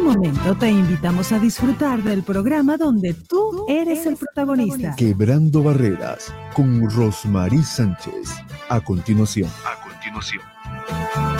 este momento te invitamos a disfrutar del programa donde tú eres el protagonista. Quebrando Barreras con Rosmarie Sánchez. A continuación. A continuación.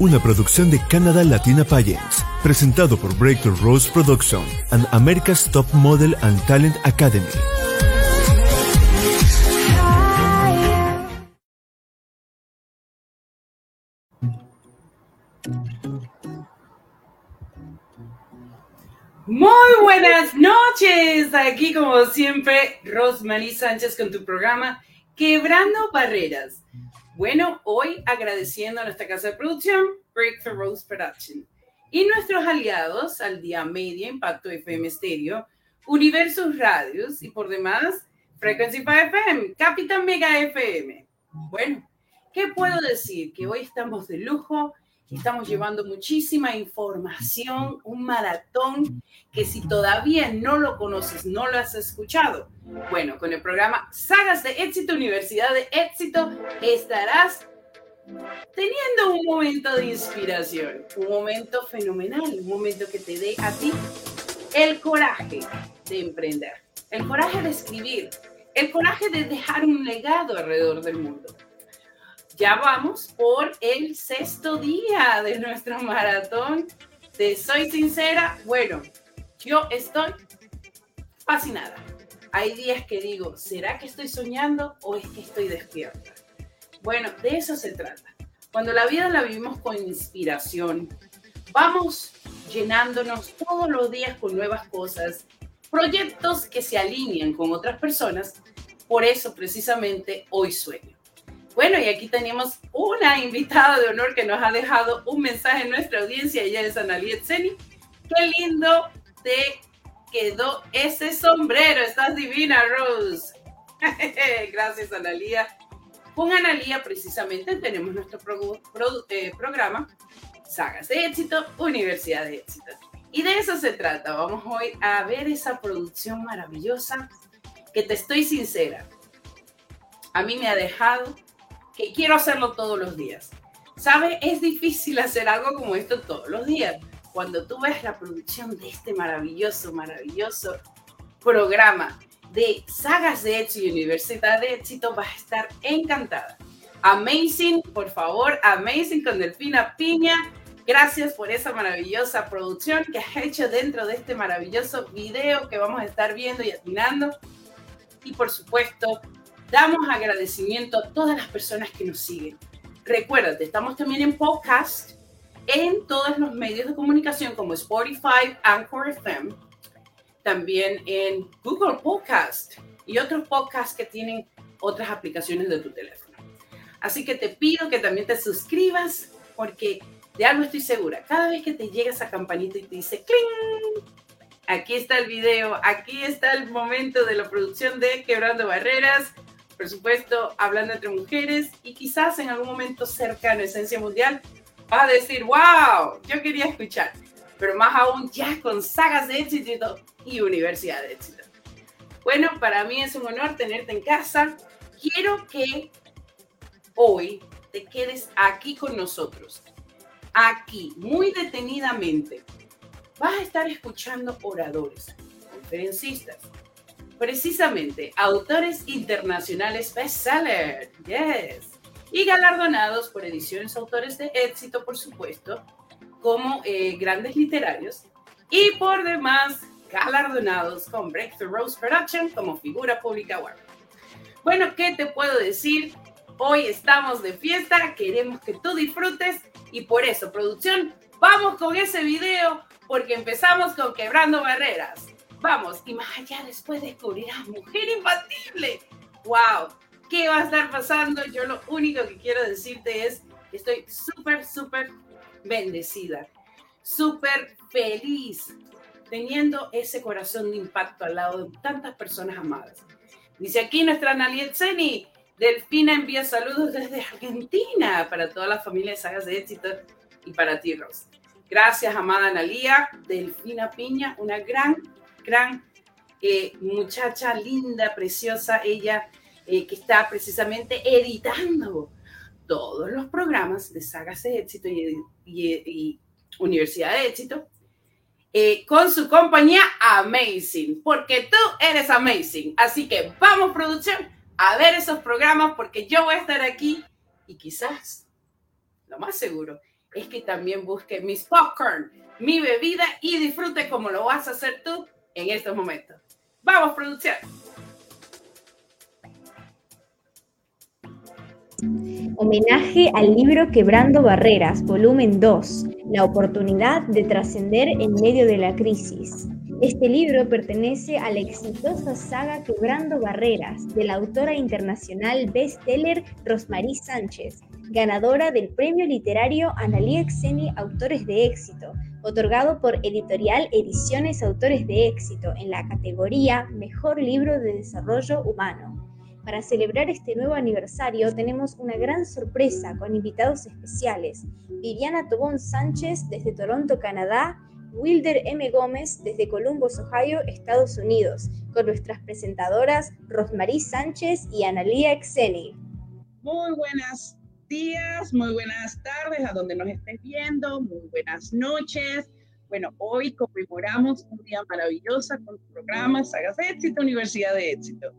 una producción de Canada Latina Pageants, presentado por Breakthrough Rose Production and America's Top Model and Talent Academy. Muy buenas noches, aquí como siempre Rosmarie Sánchez con tu programa Quebrando Barreras. Bueno, hoy agradeciendo a nuestra casa de producción, Break for Rose Production, y nuestros aliados, al día media, Impacto FM Stereo, Universos Radios y por demás, Frequency 5 FM, Capitán Mega FM. Bueno, ¿qué puedo decir? Que hoy estamos de lujo, Estamos llevando muchísima información, un maratón que si todavía no lo conoces, no lo has escuchado, bueno, con el programa Sagas de Éxito, Universidad de Éxito, estarás teniendo un momento de inspiración, un momento fenomenal, un momento que te dé a ti el coraje de emprender, el coraje de escribir, el coraje de dejar un legado alrededor del mundo ya vamos por el sexto día de nuestra maratón de Soy Sincera. Bueno, yo estoy fascinada. Hay días que digo, ¿será que estoy soñando o es que estoy despierta? Bueno, de eso se trata. Cuando la vida la vivimos con inspiración, vamos llenándonos todos los días con nuevas cosas, proyectos que se alinean con otras personas. Por eso precisamente hoy sueño. Bueno, y aquí tenemos una invitada de honor que nos ha dejado un mensaje en nuestra audiencia. Ella es Analia Tseni. Qué lindo te quedó ese sombrero. Estás divina, Rose. Gracias, Analia. Con Analia, precisamente, tenemos nuestro eh, programa Sagas de Éxito, Universidad de Éxito. Y de eso se trata. Vamos hoy a ver esa producción maravillosa que te estoy sincera. A mí me ha dejado que quiero hacerlo todos los días. ¿Sabe? Es difícil hacer algo como esto todos los días. Cuando tú ves la producción de este maravilloso, maravilloso programa de sagas de éxito y Universidad de Éxito, vas a estar encantada. Amazing, por favor, Amazing con Delfina Piña Gracias por esa maravillosa producción que has hecho dentro de este maravilloso video que vamos a estar viendo y atinando. Y por supuesto, damos agradecimiento a todas las personas que nos siguen. Recuerda, estamos también en podcast, en todos los medios de comunicación como Spotify, Anchor FM, también en Google Podcast y otros podcasts que tienen otras aplicaciones de tu teléfono. Así que te pido que también te suscribas porque de algo estoy segura. Cada vez que te llega esa campanita y te dice ¡cling! Aquí está el video, aquí está el momento de la producción de Quebrando Barreras, por supuesto, hablando entre mujeres y quizás en algún momento cercano a Esencia Mundial va a decir, wow, yo quería escuchar, pero más aún ya con sagas de éxito y universidad de éxito. Bueno, para mí es un honor tenerte en casa. Quiero que hoy te quedes aquí con nosotros aquí muy detenidamente vas a estar escuchando oradores, conferencistas, precisamente autores internacionales bestseller, yes, y galardonados por ediciones autores de éxito, por supuesto, como eh, grandes literarios, y por demás galardonados con Breakthrough Rose Production como figura pública web. Bueno, ¿qué te puedo decir? Hoy estamos de fiesta, queremos que tú disfrutes y por eso, producción, vamos con ese video porque empezamos con Quebrando Barreras. Vamos, y más allá después descubrirás Mujer Imbatible. ¡Wow! ¿Qué va a estar pasando? Yo lo único que quiero decirte es que estoy súper, súper bendecida, súper feliz, teniendo ese corazón de impacto al lado de tantas personas amadas. Dice aquí nuestra Naliet Zeni, Delfina envía saludos desde Argentina para toda la familia de Sagas de Éxito y para ti, Rose. Gracias, amada Analía. Delfina Piña, una gran, gran eh, muchacha linda, preciosa, ella eh, que está precisamente editando todos los programas de Sagas de Éxito y, Universidad de Éxito eh, con su compañía Amazing, porque tú eres Amazing. Así que vamos, producción a ver esos programas porque yo voy a estar aquí y quizás, lo más seguro, es que también busque mis popcorn, mi bebida y disfrute como lo vas a hacer tú en estos momentos. Vamos, producción. Homenaje al libro Quebrando Barreras, volumen 2, la oportunidad de trascender en medio de la crisis. Este libro pertenece a la exitosa saga Quebrando Barreras de la autora internacional bestseller Rosmarie Sánchez, ganadora del premio literario Analia Xeni Autores de Éxito, otorgado por Editorial Ediciones Autores de Éxito en la categoría Mejor Libro de Desarrollo Humano. Para celebrar este nuevo aniversario tenemos una gran sorpresa con invitados especiales. Viviana Tobón Sánchez desde Toronto, Canadá, Wilder M. Gómez desde Columbus, Ohio, Estados Unidos, con nuestras presentadoras Rosmarie Sánchez y Analia Xeni. Muy buenas días, muy buenas tardes a donde nos estés viendo, muy buenas noches. Bueno, hoy conmemoramos un día maravilloso con tu programa Sagas de Éxito, Universidad de Éxito.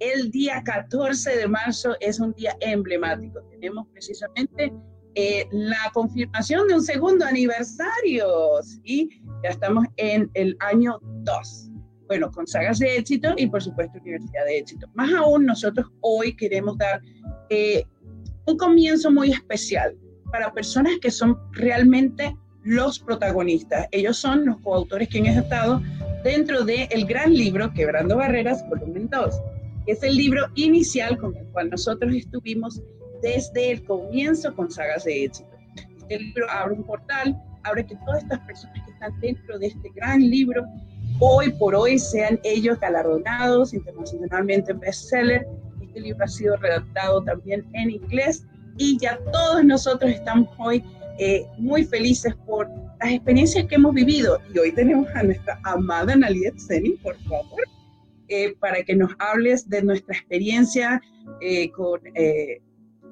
El día 14 de marzo es un día emblemático. Tenemos precisamente eh, la confirmación de un segundo aniversario, y Ya estamos en el año 2. bueno, con sagas de éxito y por supuesto Universidad de Éxito. Más aún, nosotros hoy queremos dar eh, un comienzo muy especial para personas que son realmente los protagonistas. Ellos son los coautores que han estado dentro del el gran libro Quebrando Barreras, volumen 2, que es el libro inicial con el cual nosotros estuvimos desde el comienzo con sagas de éxito. Este libro abre un portal, abre que todas estas personas que están dentro de este gran libro, hoy por hoy sean ellos galardonados internacionalmente bestseller. Este libro ha sido redactado también en inglés y ya todos nosotros estamos hoy eh, muy felices por las experiencias que hemos vivido. Y hoy tenemos a nuestra amada Naliet Seni, por favor, eh, para que nos hables de nuestra experiencia eh, con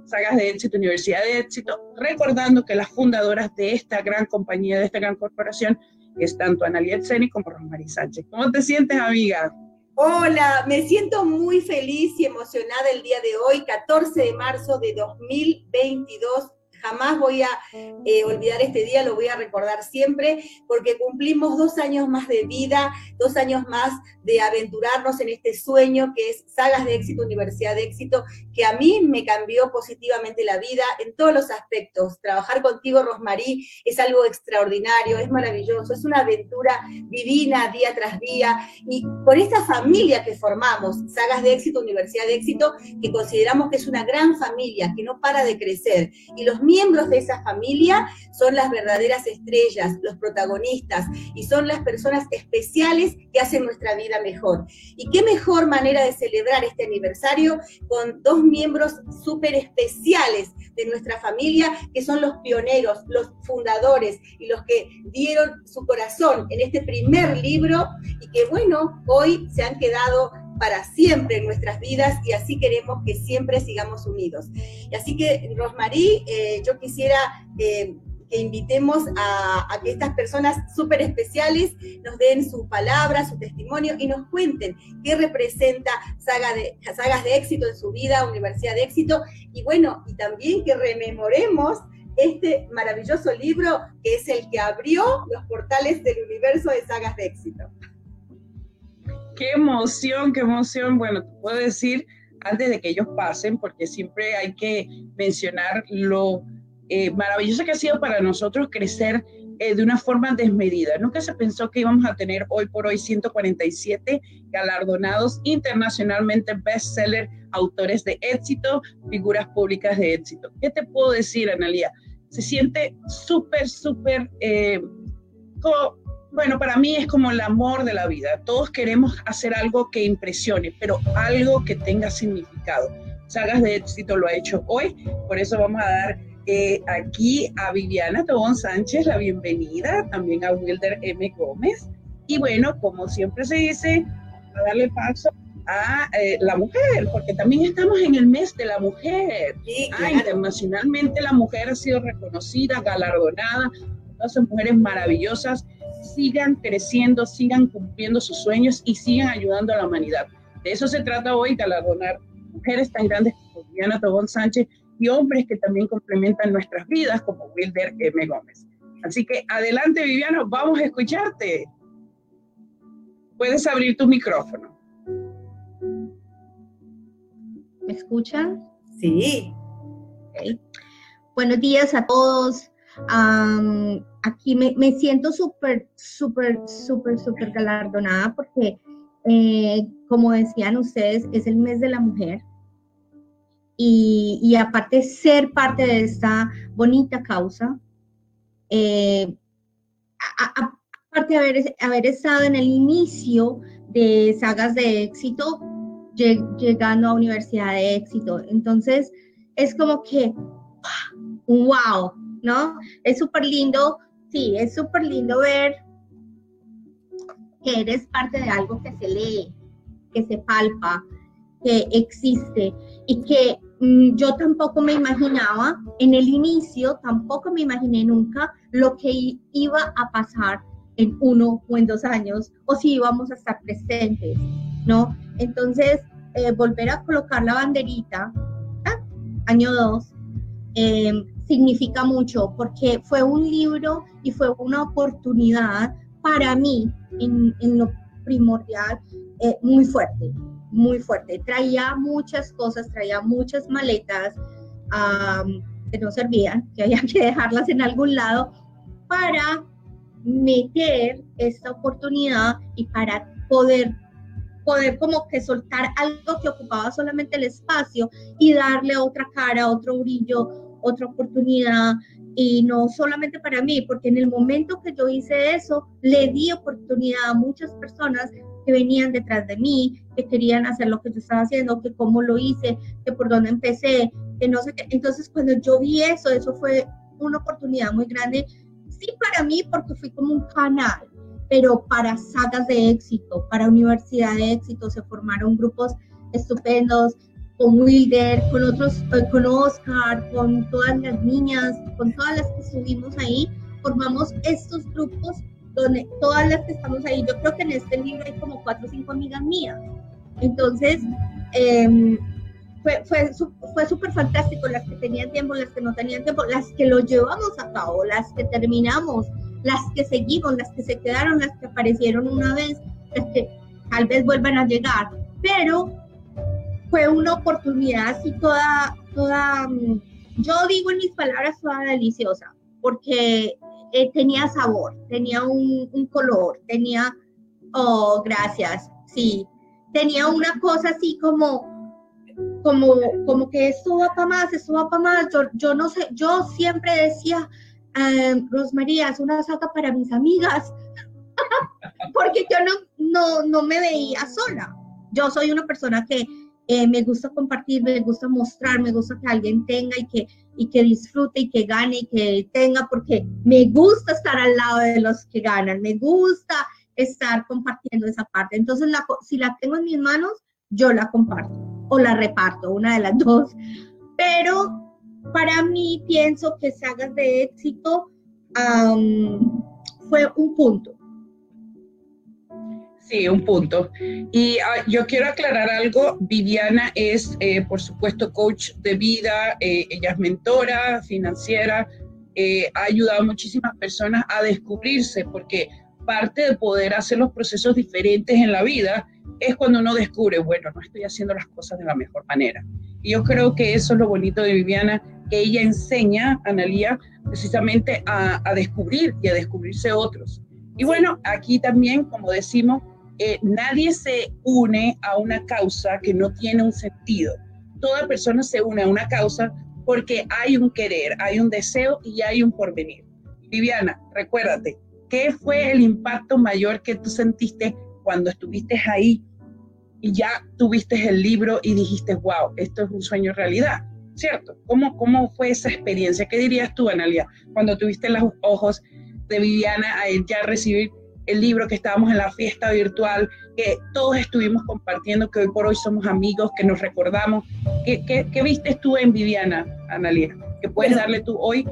Sagas de Éxito, Universidad de Éxito, recordando que las fundadoras de esta gran compañía, de esta gran corporación, es tanto Analiet Seni como Rosmarie Sánchez. ¿Cómo te sientes, amiga? Hola, me siento muy feliz y emocionada el día de hoy, 14 de marzo de 2022 Jamás voy a eh, olvidar este día, lo voy a recordar siempre, porque cumplimos dos años más de vida, dos años más de aventurarnos en este sueño que es Sagas de Éxito, Universidad de Éxito, que a mí me cambió positivamente la vida en todos los aspectos. Trabajar contigo, Rosmarí, es algo extraordinario, es maravilloso, es una aventura divina día tras día. Y con esta familia que formamos, Sagas de Éxito, Universidad de Éxito, que consideramos que es una gran familia, que no para de crecer. Y los miembros de esa familia son las verdaderas estrellas, los protagonistas y son las personas especiales que hacen nuestra vida mejor. Y qué mejor manera de celebrar este aniversario con dos miembros súper especiales de nuestra familia, que son los pioneros, los fundadores y los que dieron su corazón en este primer libro y que bueno, hoy se han quedado para siempre en nuestras vidas y así queremos que siempre sigamos unidos. Y así que, Rosmarie, eh, yo quisiera eh, que invitemos a, que estas personas súper especiales nos den su palabra, su testimonio y nos cuenten qué representa saga de, sagas de éxito en su vida, Universidad de Éxito, y bueno, y también que rememoremos este maravilloso libro que es el que abrió los portales del universo de sagas de éxito. Qué emoción, qué emoción. Bueno, te puedo decir antes de que ellos pasen, porque siempre hay que mencionar lo eh, maravilloso que ha sido para nosotros crecer eh, de una forma desmedida. Nunca se pensó que íbamos a tener hoy por hoy 147 galardonados internacionalmente bestseller, autores de éxito, figuras públicas de éxito. ¿Qué te puedo decir, Analia? Se siente súper, súper eh, bueno, para mí es como el amor de la vida. Todos queremos hacer algo que impresione, pero algo que tenga significado. Sagas de éxito lo ha hecho hoy, por eso vamos a dar eh, aquí a Viviana Tobón Sánchez la bienvenida, también a Wilder M. Gómez. Y bueno, como siempre se dice, a darle paso a eh, la mujer, porque también estamos en el mes de la mujer. Ah, internacionalmente la mujer ha sido reconocida, galardonada, todas son mujeres maravillosas sigan creciendo, sigan cumpliendo sus sueños y sigan ayudando a la humanidad. De eso se trata hoy, galardonar mujeres tan grandes como Diana Tobón Sánchez y hombres que también complementan nuestras vidas como Wilder M. Gómez. Así que adelante, Viviana, vamos a escucharte. Puedes abrir tu micrófono. ¿Me escuchan? Sí. Buenos días a todos aquí me, me siento súper, súper, súper, súper galardonada porque, eh, como decían ustedes, es el mes de la mujer. Y, y aparte ser parte de esta bonita causa, eh, aparte de haber, haber estado en el inicio de sagas de éxito, llegando a universidad de éxito. Entonces, es como que, wow, ¿no? Es súper lindo, sí, es súper lindo ver que eres parte de algo que se lee, que se palpa, que existe y que mm, yo tampoco me imaginaba, en el inicio tampoco me imaginé nunca lo que iba a pasar en uno o en dos años o si íbamos a estar presentes, ¿no? Entonces, eh, volver a colocar la banderita, ¿ah? año dos, eh, significa mucho porque fue un libro y fue una oportunidad para mí en, lo primordial, eh, muy fuerte, muy fuerte. Traía muchas cosas, traía muchas maletas que no servían, que había que dejarlas en algún lado para meter esta oportunidad y para poder poder como que soltar algo que ocupaba solamente el espacio y darle otra cara, otro brillo, otra oportunidad. Y no solamente para mí, porque en el momento que yo hice eso, le di oportunidad a muchas personas que venían detrás de mí, que querían hacer lo que yo estaba haciendo, que cómo lo hice, que por dónde empecé, que no sé qué. Entonces, cuando yo vi eso, eso fue una oportunidad muy grande, sí para mí, porque fui como un canal, pero para sagas de éxito, para universidad de éxito, se formaron grupos estupendos con Wilder, con otros, eh, con Oscar, con todas las niñas, con todas las que estuvimos ahí, formamos estos grupos donde todas las que estamos ahí, yo creo que en este libro hay como cuatro o cinco amigas mías. Entonces, eh, fue, fue, fue súper fantástico, las que tenían tiempo, las que no tenían tiempo, las que lo llevamos a cabo, las que terminamos, las que seguimos, las que se quedaron, las que aparecieron una vez, las que tal vez vuelvan a llegar, pero fue una oportunidad así toda, toda, mm, yo digo en mis palabras, toda deliciosa, porque eh, tenía sabor, tenía un, un, color, tenía, oh, gracias, sí, tenía una cosa así como, como, como que esto va para más, esto va para más, yo, yo no sé, yo siempre decía, eh, Rosmaría, es una saca para mis amigas, porque yo no, no, no me veía sola. Yo soy una persona que eh, me gusta compartir, me gusta mostrar, me gusta que alguien tenga y que, y que disfrute y que gane y que tenga, porque me gusta estar al lado de los que ganan, me gusta estar compartiendo esa parte. Entonces, si la tengo en mis manos, yo la comparto o la reparto, una de las dos. Pero para mí pienso que Sagas de Éxito fue un punto. Sí, un punto. Y ah, yo quiero aclarar algo. Viviana es, eh, por supuesto, coach de vida, eh, ella es mentora financiera, eh, ha ayudado a muchísimas personas a descubrirse, porque parte de poder hacer los procesos diferentes en la vida es cuando uno descubre, bueno, no estoy haciendo las cosas de la mejor manera. Y yo creo que eso es lo bonito de Viviana, que ella enseña, Analía, precisamente a, descubrir y a descubrirse otros. Y bueno, aquí también, como decimos, eh, nadie se une a una causa que no tiene un sentido. Toda persona se une a una causa porque hay un querer, hay un deseo y hay un porvenir. Viviana, recuérdate, ¿qué fue el impacto mayor que tú sentiste cuando estuviste ahí y ya tuviste el libro y dijiste, wow, esto es un sueño realidad? ¿cierto? ¿Cómo, cómo fue esa experiencia? ¿Qué dirías tú, Analia, cuando tuviste los ojos de Viviana a ya recibir el libro que estábamos en la fiesta virtual, que todos estuvimos compartiendo, que hoy por hoy somos amigos, que nos recordamos? ¿Qué, qué, viste tú en Viviana, Analia? ¿Qué puedes darle tú hoy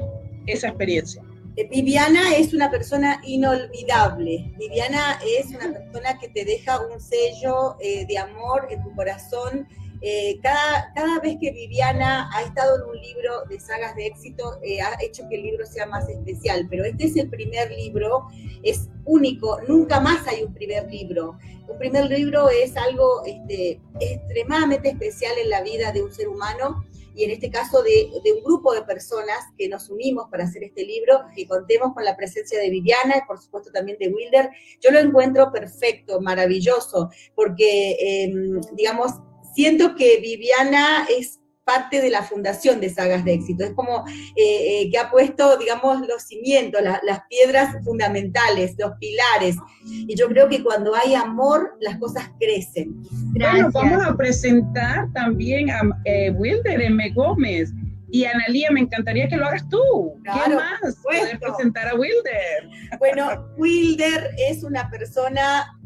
esa experiencia? Eh, Viviana es una persona inolvidable. Viviana es una persona que te deja un sello eh, de amor en tu corazón eh, cada, cada vez que Viviana ha estado en un libro de sagas de éxito, eh, ha hecho que el libro sea más especial, pero este es el primer libro, es único, nunca más hay un primer libro. Un primer libro es algo este, extremadamente especial en la vida de un ser humano y en este caso de, de, un grupo de personas que nos unimos para hacer este libro, que contemos con la presencia de Viviana y por supuesto también de Wilder. Yo lo encuentro perfecto, maravilloso, porque, em, digamos, siento que Viviana es parte de la fundación de Sagas de Éxito. Es como eh, eh, que ha puesto, digamos, los cimientos, las piedras fundamentales, los pilares. Y yo creo que cuando hay amor, las cosas crecen. Bueno, vamos a presentar también a eh, Wilder M. Gómez. Y Analía, me encantaría que lo hagas tú. ¿Qué más? Poder presentar a Wilder. Bueno, Wilder es una persona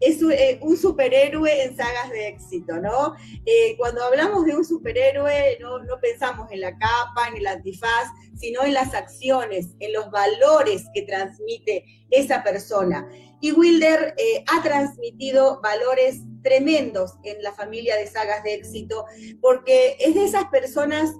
es eh, un, superhéroe en sagas de éxito, ¿no? Eh, cuando hablamos de un superhéroe, no, no, pensamos en la capa, en el antifaz, sino en las acciones, en los valores que transmite esa persona. Y Wilder eh, ha transmitido valores tremendos en la familia de sagas de éxito, porque es de esas personas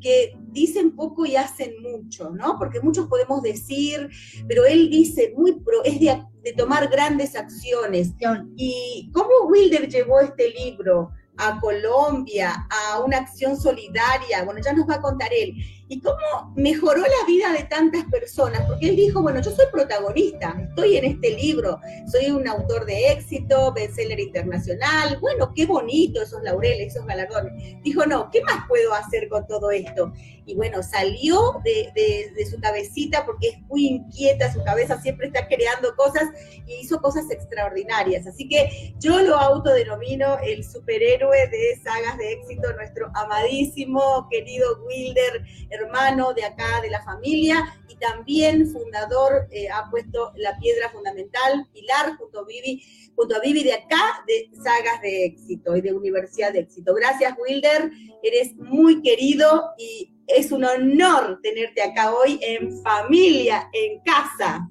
que dicen poco y hacen mucho, ¿no? Porque muchos podemos decir, pero él dice muy pro, es de, de tomar grandes acciones. ¿Y cómo Wilder llevó este libro? a Colombia, a una acción solidaria, bueno, ya nos va a contar él, y cómo mejoró la vida de tantas personas, porque él dijo, bueno, yo soy protagonista, estoy en este libro, soy un autor de éxito, bestseller internacional, bueno, qué bonito esos laureles, esos galardones. Dijo, no, ¿qué más puedo hacer con todo esto? Y bueno, salió de, su cabecita porque es muy inquieta, su cabeza siempre está creando cosas y hizo cosas extraordinarias. Así que yo lo autodenomino el superhéroe de sagas de éxito, nuestro amadísimo, querido Wilder, hermano de acá, de la familia, y también fundador, eh, ha puesto la piedra fundamental, pilar, junto a Vivi, junto a Vivi de acá, de Sagas de Éxito y de Universidad de Éxito. Gracias, Wilder, eres muy querido y es un honor tenerte acá hoy en familia, en casa.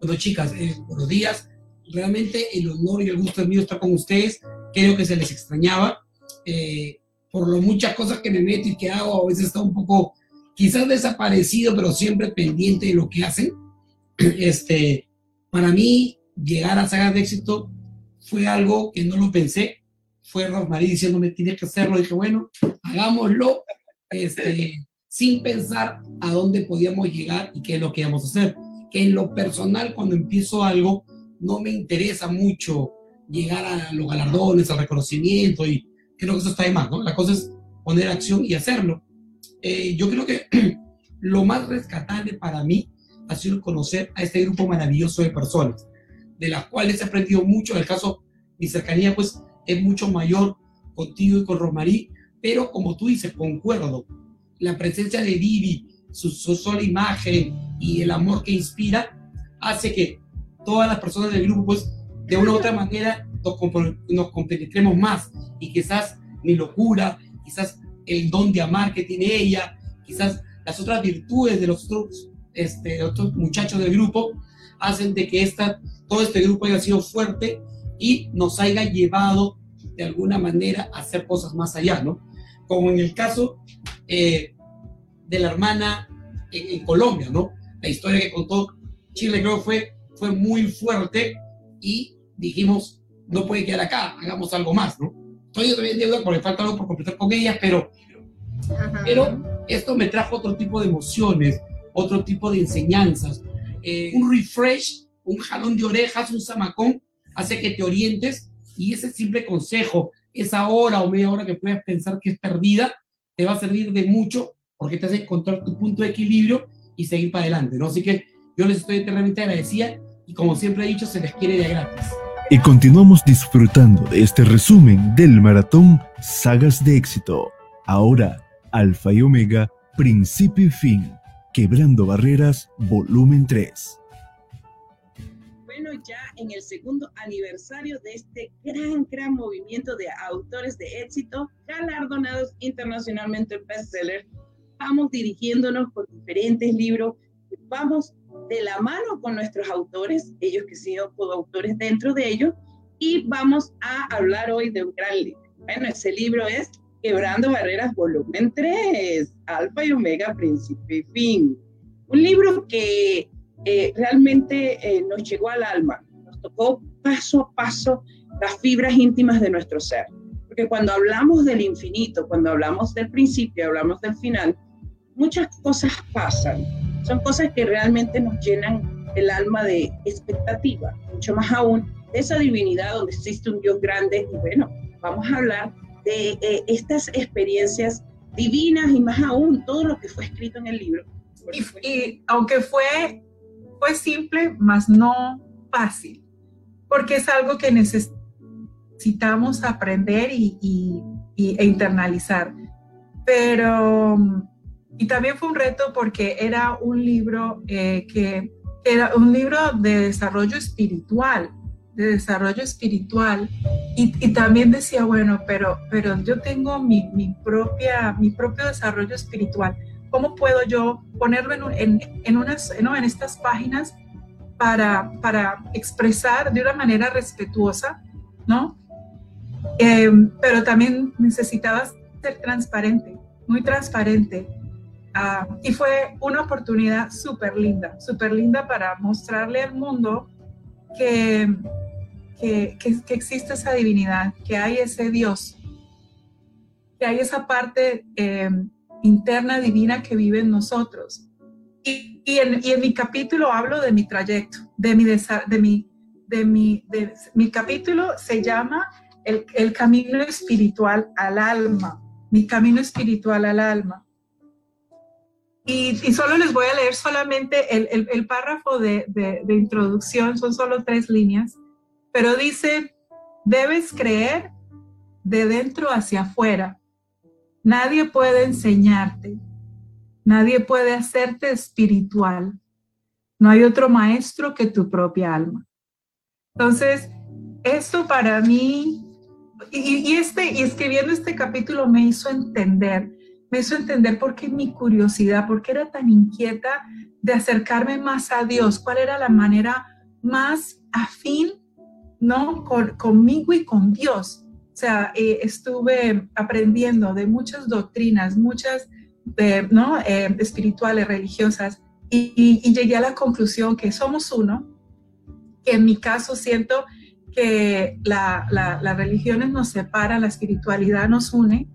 Bueno, chicas, eh, buenos días. Realmente el honor y el gusto es mío estar con ustedes. Creo que se les extrañaba. Eh, por lo muchas cosas que me meto y que hago, a veces está un poco, quizás desaparecido, pero siempre pendiente de lo que hacen. Este, para mí, llegar a sagas de éxito fue algo que no lo pensé. Fue Rosmarie diciéndome, tienes que hacerlo. dije, bueno, hagámoslo, este, sin pensar a dónde podíamos llegar y qué es lo que íbamos a hacer. Que en lo personal, cuando empiezo algo, no me interesa mucho llegar a los galardones, al reconocimiento y creo que eso está de más, ¿no? La cosa es poner acción y hacerlo. Eh, yo creo que lo más rescatable para mí ha sido conocer a este grupo maravilloso de personas, de las cuales he aprendido mucho. En el caso, mi cercanía, pues, es mucho mayor contigo y con Rosmarí, pero como tú dices, concuerdo, la presencia de Vivi, su, sola imagen y el amor que inspira, hace que todas las personas del grupo, pues, de una u otra manera nos, compenetremos más y quizás mi locura, quizás el don de amar que tiene ella, quizás las otras virtudes de los otros, este, otros muchachos del grupo, hacen de que esta, todo este grupo haya sido fuerte y nos haya llevado de alguna manera a hacer cosas más allá, ¿no? Como en el caso eh, de la hermana en, Colombia, ¿no? La historia que contó Chile creo fue, fue muy fuerte y dijimos, no puede quedar acá, hagamos algo más, ¿no? Estoy todavía en deuda porque falta algo por completar con ella, pero, pero esto me trajo otro tipo de emociones, otro tipo de enseñanzas. Eh, un refresh, un jalón de orejas, un zamacón, hace que te orientes y ese simple consejo, esa hora o media hora que puedas pensar que es perdida, te va a servir de mucho porque te hace encontrar tu punto de equilibrio y seguir para adelante, ¿no? Así que yo les estoy eternamente agradecida y como siempre he dicho, se les quiere de gratis. Y continuamos disfrutando de este resumen del maratón Sagas de éxito. Ahora, Alfa y Omega, principio y fin. Quebrando barreras, volumen 3. Bueno, ya en el segundo aniversario de este gran, gran movimiento de autores de éxito, galardonados internacionalmente en bestseller, vamos dirigiéndonos por diferentes libros, vamos de la mano con nuestros autores, ellos que sido coautores dentro de ellos, y vamos a hablar hoy de un gran libro. Bueno, ese libro es Quebrando Barreras, volumen 3, Alfa y Omega, Principio y Fin. Un libro que eh, realmente eh, nos llegó al alma, nos tocó paso a paso las fibras íntimas de nuestro ser. Porque cuando hablamos del infinito, cuando hablamos del principio, hablamos del final, muchas cosas pasan son cosas que realmente nos llenan el alma de expectativa, mucho más aún de esa divinidad donde existe un Dios grande. Y bueno, vamos a hablar de eh, estas experiencias divinas y más aún todo lo que fue escrito en el libro. Y, aunque fue, fue simple, más no fácil, porque es algo que necesitamos aprender y, y, e internalizar. Pero y también fue un reto porque era un libro eh, que era un libro de desarrollo espiritual, de desarrollo espiritual. Y, y también decía, bueno, pero, pero yo tengo mi, mi, propia, mi propio desarrollo espiritual. ¿Cómo puedo yo ponerlo en, en, en unas, ¿no? en estas páginas para, para expresar de una manera respetuosa, ¿no? Eh, pero también necesitabas ser transparente muy transparente. Ah, y fue una oportunidad súper linda, súper linda para mostrarle al mundo que, que, que, existe esa divinidad, que hay ese Dios, que hay esa parte eh, interna divina que vive en nosotros. Y, y, en, y, en, mi capítulo hablo de mi trayecto, de mi, de mi, de mi, de, mi capítulo se llama el, el camino espiritual al alma, mi camino espiritual al alma. Y, solo les voy a leer solamente el, párrafo de, introducción, son solo tres líneas, pero dice, debes creer de dentro hacia afuera. Nadie puede enseñarte, nadie puede hacerte espiritual. No hay otro maestro que tu propia alma. Entonces, esto para mí, y, y, este, y escribiendo este capítulo me hizo entender me hizo entender por qué mi curiosidad, por qué era tan inquieta de acercarme más a Dios, cuál era la manera más afín, ¿no? conmigo y con Dios. O sea, eh, estuve aprendiendo de muchas doctrinas, muchas, eh, ¿no? Eh, espirituales, religiosas, y, llegué a la conclusión que somos uno, que en mi caso siento que la, la, las religiones nos separan, la espiritualidad nos une,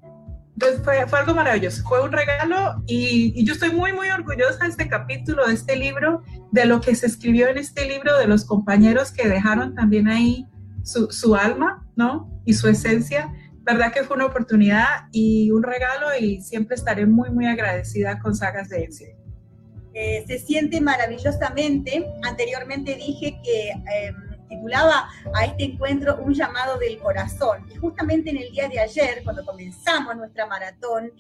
entonces fue, algo maravilloso, fue un regalo y, yo estoy muy, muy orgullosa de este capítulo, de este libro, de lo que se escribió en este libro, de los compañeros que dejaron también ahí su, su alma, ¿no? Y su esencia. Verdad que fue una oportunidad y un regalo y siempre estaré muy, muy agradecida con Sagas de Éxito. Eh, se siente maravillosamente. Anteriormente dije que... Eh, titulaba a este encuentro Un llamado del corazón. Y justamente en el día de ayer, cuando comenzamos nuestra maratón,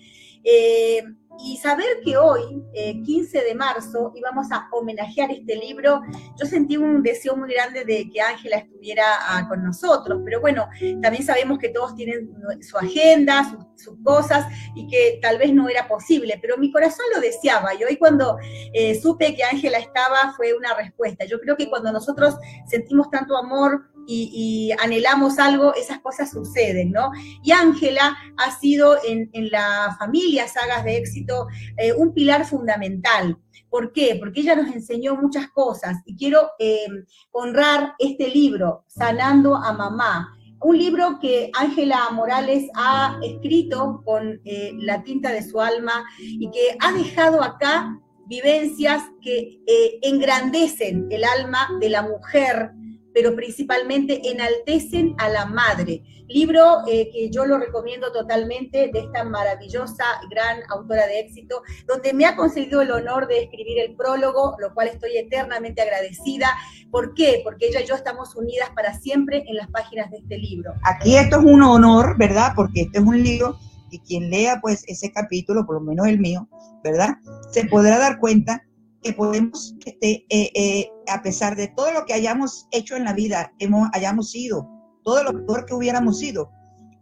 eh, y saber que hoy, eh, 15 de marzo, íbamos a homenajear este libro, yo sentí un deseo muy grande de que Ángela estuviera ah, con nosotros, pero bueno, también sabemos que todos tienen su agenda, sus cosas, y que tal vez no era posible, pero mi corazón lo deseaba, y hoy cuando eh, supe que Ángela estaba fue una respuesta. Yo creo que cuando nosotros sentimos tanto amor y, anhelamos algo, esas cosas suceden, ¿no? Y Ángela ha sido en, en, la familia Sagas de Éxito eh, un pilar fundamental. ¿Por qué? Porque ella nos enseñó muchas cosas y quiero eh, honrar este libro, Sanando a Mamá. Un libro que Ángela Morales ha escrito con eh, la tinta de su alma y que ha dejado acá vivencias que eh, engrandecen el alma de la mujer pero principalmente enaltecen a la madre. Libro eh, que yo lo recomiendo totalmente de esta maravillosa, gran autora de éxito, donde me ha concedido el honor de escribir el prólogo, lo cual estoy eternamente agradecida. ¿Por qué? Porque ella y yo estamos unidas para siempre en las páginas de este libro. Aquí esto es un honor, ¿verdad? Porque este es un libro y quien lea pues ese capítulo, por lo menos el mío, ¿verdad? Se podrá dar cuenta que podemos, este, eh, eh, a pesar de todo lo que hayamos hecho en la vida, hemos, hayamos sido, todo lo peor que hubiéramos sido,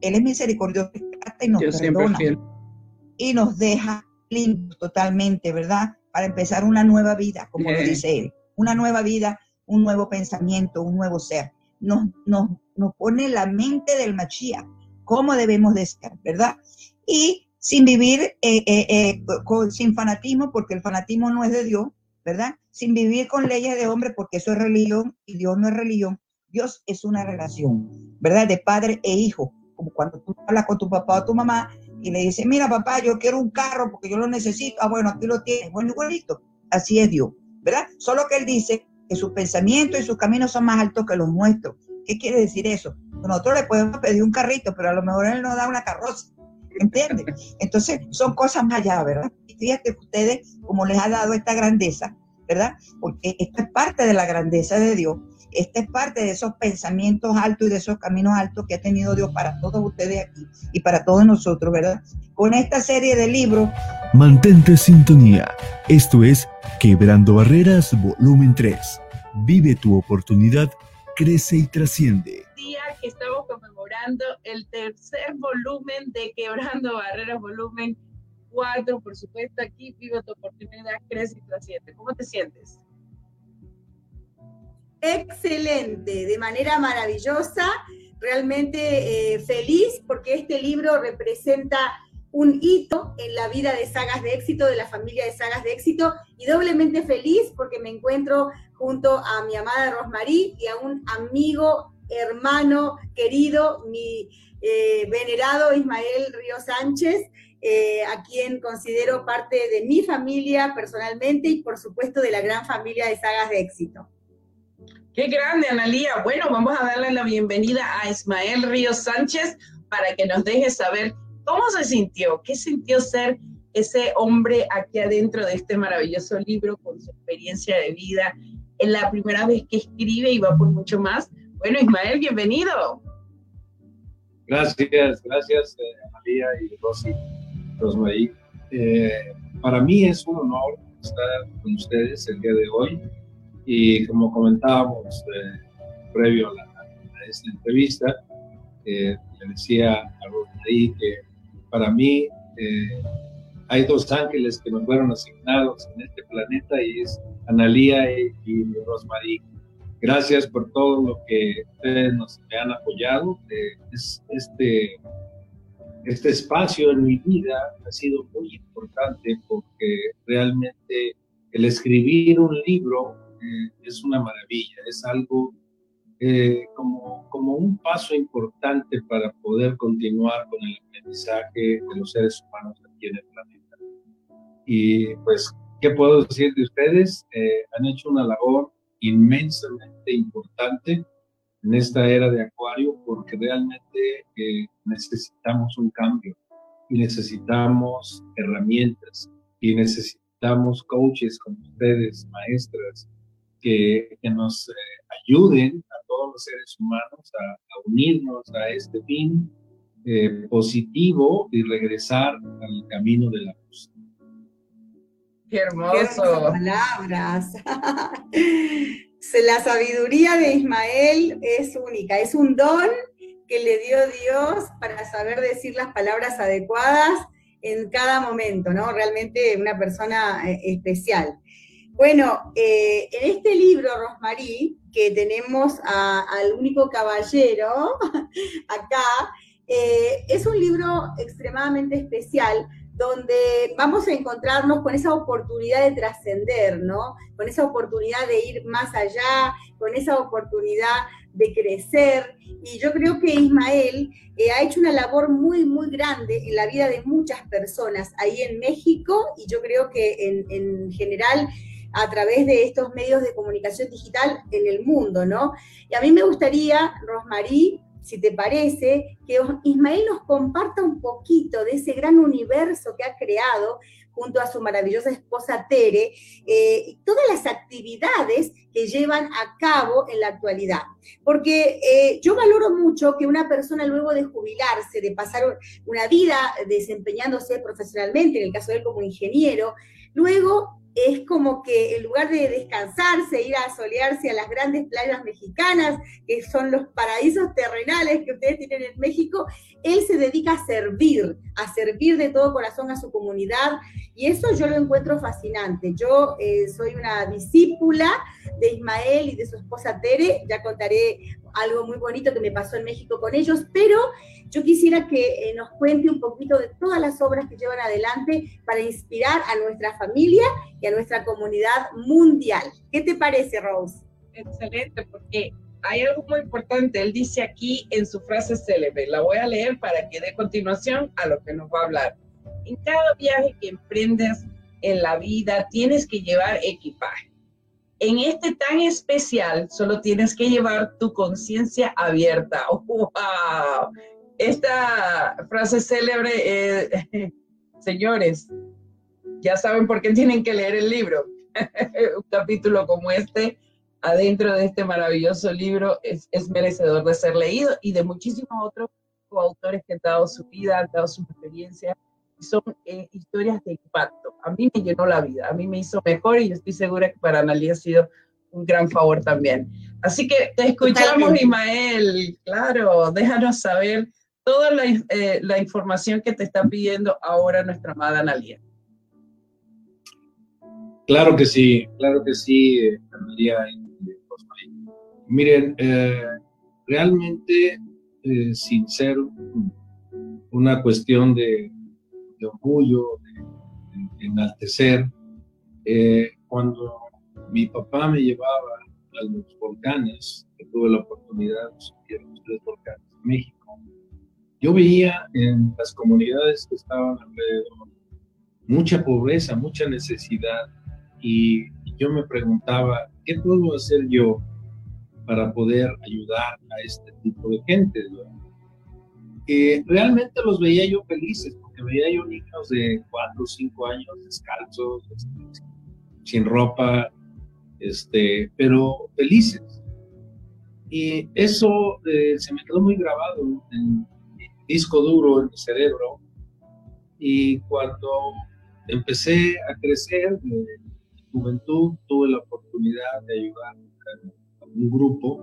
Él es misericordioso y nos Yo perdona. Y nos deja limpios totalmente, ¿verdad? Para empezar una nueva vida, como lo dice Él. Una nueva vida, un nuevo pensamiento, un nuevo ser. Nos, nos, nos pone la mente del machía, cómo debemos de ser, ¿verdad? Y sin vivir eh, eh, eh, con, sin fanatismo, porque el fanatismo no es de Dios, ¿verdad? Sin vivir con leyes de hombre, porque eso es religión y Dios no es religión. Dios es una relación, ¿verdad? De padre e hijo, como cuando tú hablas con tu papá o tu mamá y le dices, mira papá, yo quiero un carro porque yo lo necesito, ah, bueno, aquí lo tienes, bueno, igualito, así es Dios, ¿verdad? Solo que Él dice que sus pensamientos y sus caminos son más altos que los nuestros. ¿Qué quiere decir eso? Nosotros le podemos pedir un carrito, pero a lo mejor Él nos da una carroza. ¿Entiendes? Entonces, son cosas más allá, ¿verdad? Y fíjate ustedes, como les ha dado esta grandeza, ¿verdad? Porque esta es parte de la grandeza de Dios, esta es parte de esos pensamientos altos y de esos caminos altos que ha tenido Dios para todos ustedes aquí y para todos nosotros, ¿verdad? Con esta serie de libros. Mantente sintonía. Esto es Quebrando Barreras, volumen 3. Vive tu oportunidad, crece y trasciende. Día que estamos el tercer volumen de Quebrando Barreras, volumen 4. Por supuesto, aquí vive tu oportunidad, crece y trasciende. ¿Cómo te sientes? Excelente, de manera maravillosa, realmente eh, feliz porque este libro representa un hito en la vida de Sagas de Éxito, de la familia de Sagas de Éxito, y doblemente feliz porque me encuentro junto a mi amada Rosmarí y a un amigo, hermano, querido, mi eh, venerado Ismael Río Sánchez, eh, a quien considero parte de mi familia personalmente y por supuesto de la gran familia de Sagas de Éxito. Qué grande, Analía. Bueno, vamos a darle la bienvenida a Ismael Río Sánchez para que nos deje saber cómo se sintió, qué sintió ser ese hombre aquí adentro de este maravilloso libro con su experiencia de vida. Es la primera vez que escribe y va por mucho más. Bueno, Ismael, bienvenido. Gracias, gracias, Analía y Rosy, Rosmarie. Eh, para mí es un honor estar con ustedes el día de hoy y como comentábamos eh, previo a, esta entrevista, eh, le decía a Rosmarie que para mí eh, hay dos ángeles que me fueron asignados en este planeta y es Analía y, y. Gracias por todo lo que ustedes nos me han apoyado. es, este, este espacio en mi vida ha sido muy importante porque realmente el escribir un libro eh, es una maravilla, es algo eh, como, como un paso importante para poder continuar con el aprendizaje de los seres humanos aquí en el planeta. Y pues, ¿qué puedo decir de ustedes? Eh, han hecho una labor inmensamente importante en esta era de Acuario porque realmente necesitamos un cambio y necesitamos herramientas y necesitamos coaches como ustedes, maestras, que, nos eh, ayuden a todos los seres humanos a, unirnos a este fin eh, positivo y regresar al camino de la luz. Qué hermoso. palabras. la sabiduría de Ismael es única, es un don que le dio Dios para saber decir las palabras adecuadas en cada momento, ¿no? Realmente una persona eh, especial. Bueno, eh, en este libro, Rosmarí, que tenemos al único caballero acá, eh, es un libro extremadamente especial donde vamos a encontrarnos con esa oportunidad de trascender, ¿no? Con esa oportunidad de ir más allá, con esa oportunidad de crecer. Y yo creo que Ismael eh, ha hecho una labor muy, muy grande en la vida de muchas personas ahí en México y yo creo que en, en general a través de estos medios de comunicación digital en el mundo, ¿no? Y a mí me gustaría, Rosmarí, si te parece, que Ismael nos comparta un poquito de ese gran universo que ha creado junto a su maravillosa esposa Tere, eh, y todas las actividades que llevan a cabo en la actualidad. Porque eh, yo valoro mucho que una persona luego de jubilarse, de pasar una vida desempeñándose profesionalmente, en el caso de él como ingeniero, luego es como que en lugar de descansarse, ir a solearse a las grandes playas mexicanas, que son los paraísos terrenales que ustedes tienen en México, él se dedica a servir, a servir de todo corazón a su comunidad y eso yo lo encuentro fascinante. Yo eh, soy una discípula de Ismael y de su esposa Tere, ya contaré algo muy bonito que me pasó en México con ellos, pero yo quisiera que eh, nos cuente un poquito de todas las obras que llevan adelante para inspirar a nuestra familia y a nuestra comunidad mundial. ¿Qué te parece, Rose? Excelente, porque hay algo muy importante. Él dice aquí en su frase célebre, la voy a leer para que dé continuación a lo que nos va a hablar. En cada viaje que emprendes en la vida tienes que llevar equipaje. En este tan especial solo tienes que llevar tu conciencia abierta. ¡Wow! esta frase célebre, eh, señores, ya saben por qué tienen que leer el libro. Un capítulo como este, adentro de este maravilloso libro, es, merecedor de ser leído y de muchísimos otros coautores que han dado su vida, han dado su experiencia. Son eh, historias de impacto. A mí me llenó la vida, a mí me hizo mejor y yo estoy segura que para Analia ha sido un gran favor también. Así que te escuchamos, Imael. Claro, déjanos saber toda eh, la, información que te está pidiendo ahora nuestra amada Analia. Claro que sí, claro que sí, Analia. Miren, eh, realmente, eh, sin ser una cuestión de, orgullo, de, enaltecer. Eh, cuando mi papá me llevaba a los volcanes, que tuve la oportunidad de subir los tres volcanes de México, yo veía en las comunidades que estaban alrededor mucha pobreza, mucha necesidad, y yo me preguntaba, ¿qué puedo hacer yo para poder ayudar a este tipo de gente? Eh, realmente los veía yo felices, veía yo niños de 4 o 5 años descalzos, este, sin ropa, este, pero felices. Y eso eh, se me quedó muy grabado en disco duro en mi cerebro. Y cuando empecé a crecer, de juventud, tuve la oportunidad de ayudar a un grupo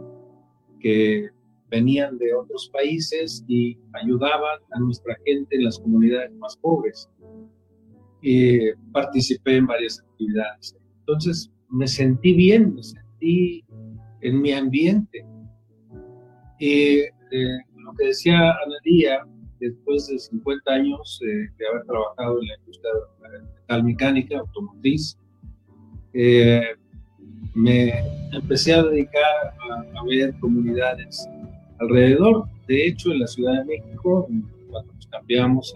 que venían de otros países y ayudaban a nuestra gente en las comunidades más pobres. Y participé en varias actividades. Entonces me sentí bien, me sentí en mi ambiente. Y eh, lo que decía Analía, después de 50 años eh, de haber trabajado en la industria metal mecánica, automotriz, eh, me empecé a dedicar a, a ver comunidades alrededor. De hecho, en la Ciudad de México, cuando nos cambiamos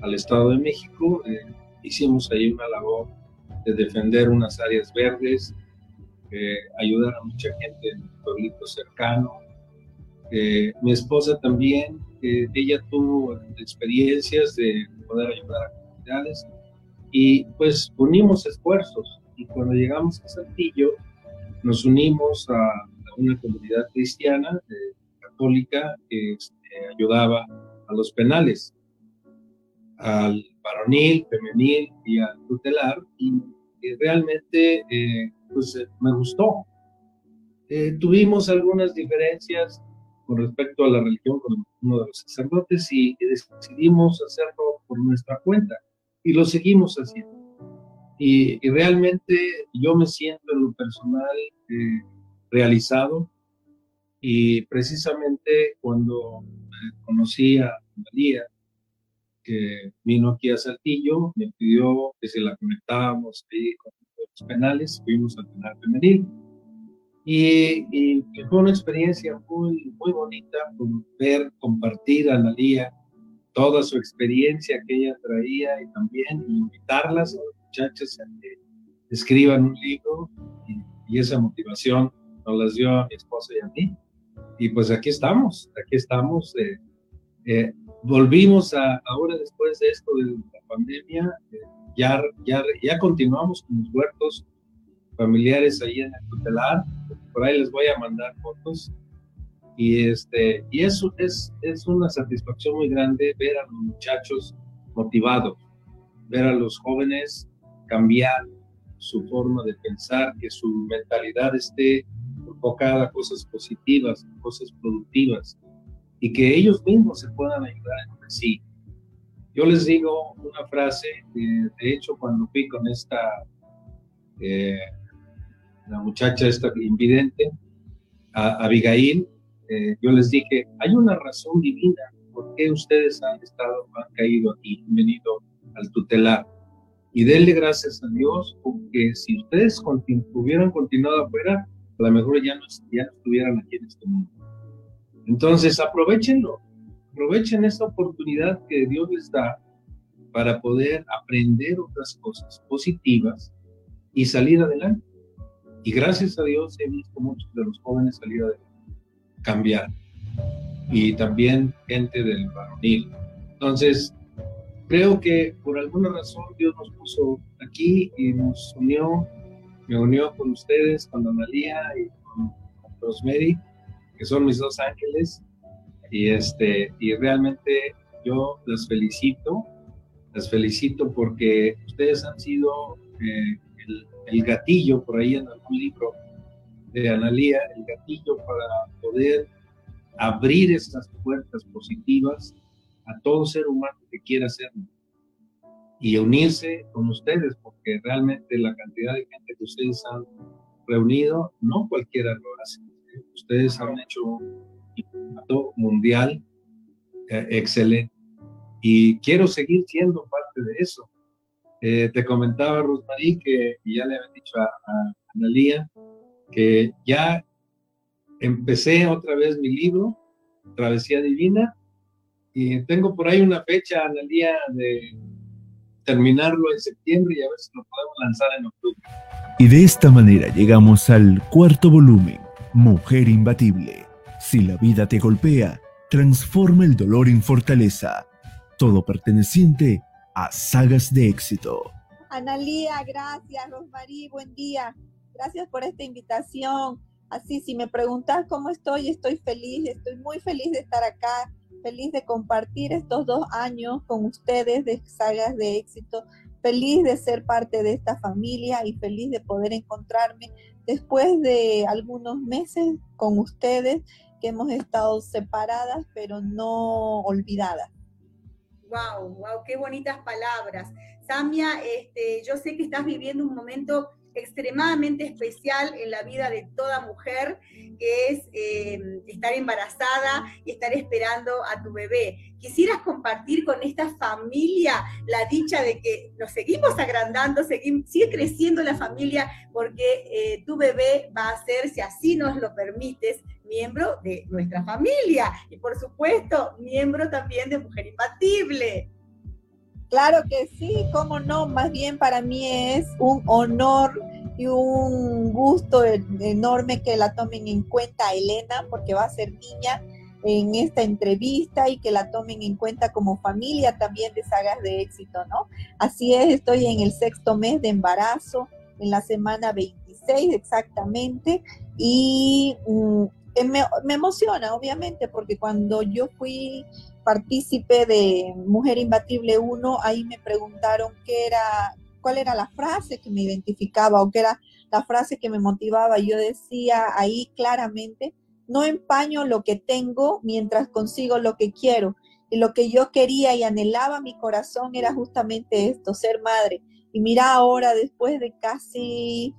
al Estado de México, eh, hicimos ahí una labor de defender unas áreas verdes, eh, ayudar a mucha gente en el pueblito cercano. Eh, mi esposa también, ella tuvo experiencias de poder ayudar a comunidades y pues unimos esfuerzos y cuando llegamos a Saltillo nos unimos a, una comunidad cristiana que este, ayudaba a los penales, al varonil, femenil y al tutelar, y, realmente eh, pues, eh, me gustó. Eh, tuvimos algunas diferencias con respecto a la religión con uno de los sacerdotes y, decidimos hacerlo por nuestra cuenta y lo seguimos haciendo. Y, y realmente yo me siento en lo personal realizado y precisamente cuando eh, conocí a María, que vino aquí a Saltillo, me pidió que se la conectábamos ahí con los penales, fuimos al penal femenil. Y, y, fue una experiencia muy, muy bonita ver, compartir a Analía toda su experiencia que ella traía y también invitarlas a las muchachas a que escriban un libro y, y esa motivación nos las dio a mi esposa y a mí y pues aquí estamos, aquí estamos. Eh, eh, volvimos a, ahora después de esto de la pandemia, eh, ya, ya, ya continuamos con los huertos familiares ahí en el tutelar, por ahí les voy a mandar fotos. Y, este, y eso es, es una satisfacción muy grande ver a los muchachos motivados, ver a los jóvenes cambiar su forma de pensar, que su mentalidad esté enfocada a cosas positivas, cosas productivas, y que ellos mismos se puedan ayudar entre sí. Yo les digo una frase, de hecho cuando fui con esta, eh, la muchacha esta invidente, a Abigail, eh, yo les dije, hay una razón divina por qué ustedes han estado, han caído aquí, han venido al tutelar. Y denle gracias a Dios porque si ustedes hubieran continuado afuera, a lo mejor ya no, ya estuvieran aquí en este mundo. Entonces, aprovechenlo, aprovechen esta oportunidad que Dios les da para poder aprender otras cosas positivas y salir adelante. Y gracias a Dios he visto muchos de los jóvenes salir adelante, cambiar. Y también gente del varonil. Entonces, creo que por alguna razón Dios nos puso aquí y nos unió me unió con ustedes, con Analia y con, Rosemary, que son mis dos ángeles. Y, este, y realmente yo las felicito, las felicito porque ustedes han sido eh, el, gatillo por ahí en algún libro de Analía, el gatillo para poder abrir estas puertas positivas a todo ser humano que quiera hacerlo y unirse con ustedes, porque realmente la cantidad de gente que ustedes han reunido, no cualquiera lo hace. Ustedes han hecho un impacto mundial eh, excelente y quiero seguir siendo parte de eso. Eh, te comentaba, Rosmarie, que y ya le había dicho a, a Analía que ya empecé otra vez mi libro, Travesía Divina, y tengo por ahí una fecha, Analía, de terminarlo en septiembre y a ver si lo podemos lanzar en octubre. Y de esta manera llegamos al cuarto volumen, Mujer Imbatible. Si la vida te golpea, transforma el dolor en fortaleza. Todo perteneciente a sagas de éxito. Analía, gracias. Rosmarie, buen día. Gracias por esta invitación. Así, si me preguntas cómo estoy, estoy feliz, estoy muy feliz de estar acá, feliz de compartir estos dos años con ustedes de sagas de éxito, feliz de ser parte de esta familia y feliz de poder encontrarme después de algunos meses con ustedes que hemos estado separadas pero no olvidadas. Wow, wow, qué bonitas palabras. Samia, este, yo sé que estás viviendo un momento extremadamente especial en la vida de toda mujer, que es eh, estar embarazada y estar esperando a tu bebé. ¿Quisieras compartir con esta familia la dicha de que nos seguimos agrandando, sigue creciendo la familia, porque eh, tu bebé va a ser, si así nos lo permites, miembro de nuestra familia y por supuesto miembro también de Mujer Imbatible. Claro que sí, cómo no, más bien para mí es un honor y un gusto enorme que la tomen en cuenta Elena, porque va a ser niña en esta entrevista y que la tomen en cuenta como familia también de sagas de éxito, ¿no? Así es, estoy en el sexto mes de embarazo, en la semana 26 exactamente, y mm, me, me emociona, obviamente, porque cuando yo fui partícipe de Mujer Imbatible 1, ahí me preguntaron qué era, cuál era la frase que me identificaba o qué era la frase que me motivaba. Yo decía ahí claramente, no empaño lo que tengo mientras consigo lo que quiero. Y lo que yo quería y anhelaba mi corazón era justamente esto, ser madre. Y mira ahora, después de casi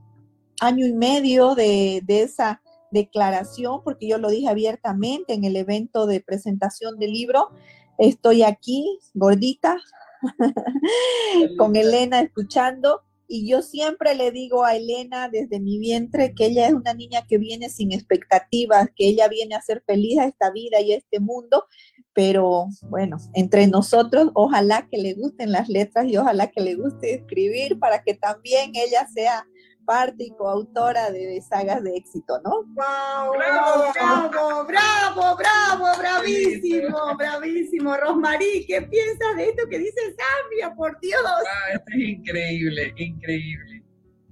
año y medio de, de esa declaración, porque yo lo dije abiertamente en el evento de presentación del libro. Estoy aquí, gordita, con Elena escuchando. Y yo siempre le digo a Elena desde mi vientre que ella es una niña que viene sin expectativas, que ella viene a ser feliz a esta vida y a este mundo, pero bueno, entre nosotros, ojalá que le gusten las letras y ojalá que le guste escribir para que también ella sea parte y coautora de sagas de éxito, ¿no? ¡Wow! ¡Bravo, bravo, bravo, bravo! ¡Bravísimo, bravísimo! Rosmarí, ¿qué piensas de esto que dice Samia? ¡Por Dios! Ah, esto es increíble, increíble.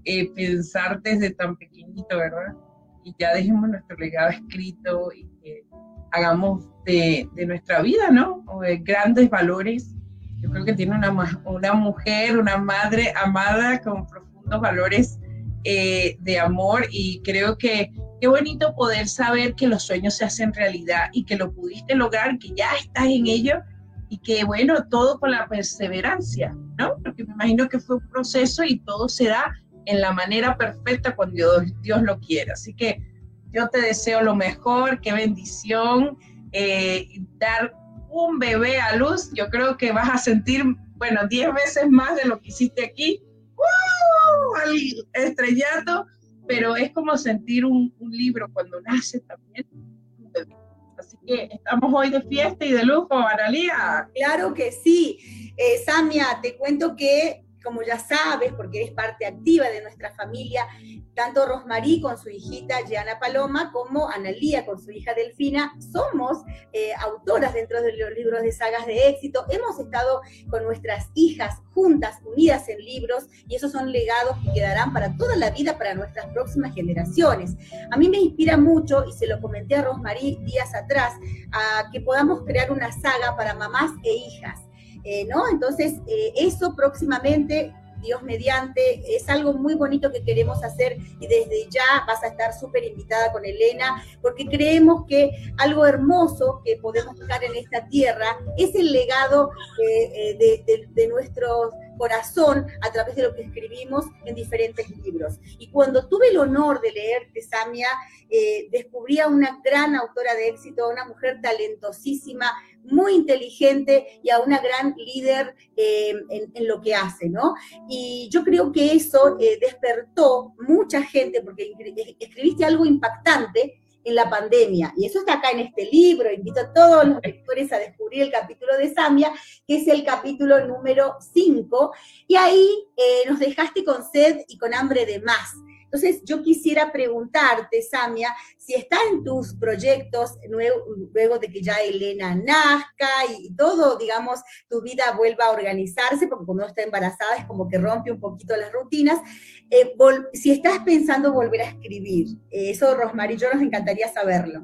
Eh, pensar desde tan pequeñito, ¿verdad? Y ya dejemos nuestro legado escrito y que hagamos de, de nuestra vida, ¿no? O de grandes valores. Yo creo que tiene una, una mujer, una madre amada con profundos valores eh, de amor y creo que qué bonito poder saber que los sueños se hacen realidad y que lo pudiste lograr, que ya estás en ello y que bueno, todo con la perseverancia, ¿no? Porque me imagino que fue un proceso y todo se da en la manera perfecta cuando Dios, Dios lo quiere. Así que yo te deseo lo mejor, qué bendición, eh, dar un bebé a luz, yo creo que vas a sentir, bueno, 10 veces más de lo que hiciste aquí al estrellato, pero es como sentir un, libro cuando nace también. Así que estamos hoy de fiesta y de lujo, Analia. Claro que sí. Eh, Samia, te cuento que, como ya sabes, porque eres parte activa de nuestra familia, tanto Rosmarí con su hijita Gianna Paloma como Analía con su hija Delfina somos eh, autoras dentro de los libros de sagas de éxito. Hemos estado con nuestras hijas juntas, unidas en libros, y esos son legados que quedarán para toda la vida para nuestras próximas generaciones. A mí me inspira mucho, y se lo comenté a Rosmarí días atrás, a que podamos crear una saga para mamás e hijas. Eh, ¿no? Entonces, eh, eso próximamente Dios mediante, es algo muy bonito que queremos hacer y desde ya vas a estar súper invitada con Elena, porque creemos que algo hermoso que podemos dejar en esta tierra es el legado eh, de, de, nuestros corazón a través de lo que escribimos en diferentes libros. Y cuando tuve el honor de leerte, Samia, eh, descubrí a una gran autora de éxito, a una mujer talentosísima, muy inteligente y a una gran líder eh, en, lo que hace, ¿no? Y yo creo que eso eh, despertó mucha gente, porque escribiste algo impactante en la pandemia. Y eso está acá en este libro. Invito a todos los lectores a descubrir el capítulo de Samia, que es el capítulo número 5. Y ahí eh, nos dejaste con sed y con hambre de más. Entonces, yo quisiera preguntarte, Samia, si está en tus proyectos luego, de que ya Elena nazca y todo, digamos, tu vida vuelva a organizarse, porque cuando está embarazada es como que rompe un poquito las rutinas. Eh, si estás pensando volver a escribir, eso, Rosmar y yo nos encantaría saberlo.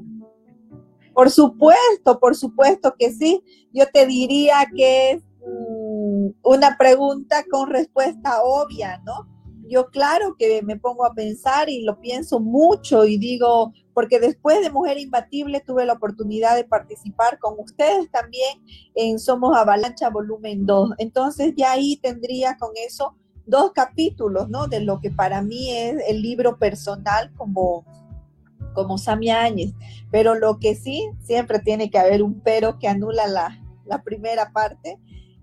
Por supuesto, por supuesto que sí. Yo te diría que es mm, una pregunta con respuesta obvia, ¿no? yo claro que me pongo a pensar y lo pienso mucho y digo, porque después de Mujer Imbatible tuve la oportunidad de participar con ustedes también en Somos Avalancha Volumen 2. Entonces ya ahí tendría con eso dos capítulos, ¿no? De lo que para mí es el libro personal como, como Sami Áñez. Pero lo que sí, siempre tiene que haber un pero que anula la, la primera parte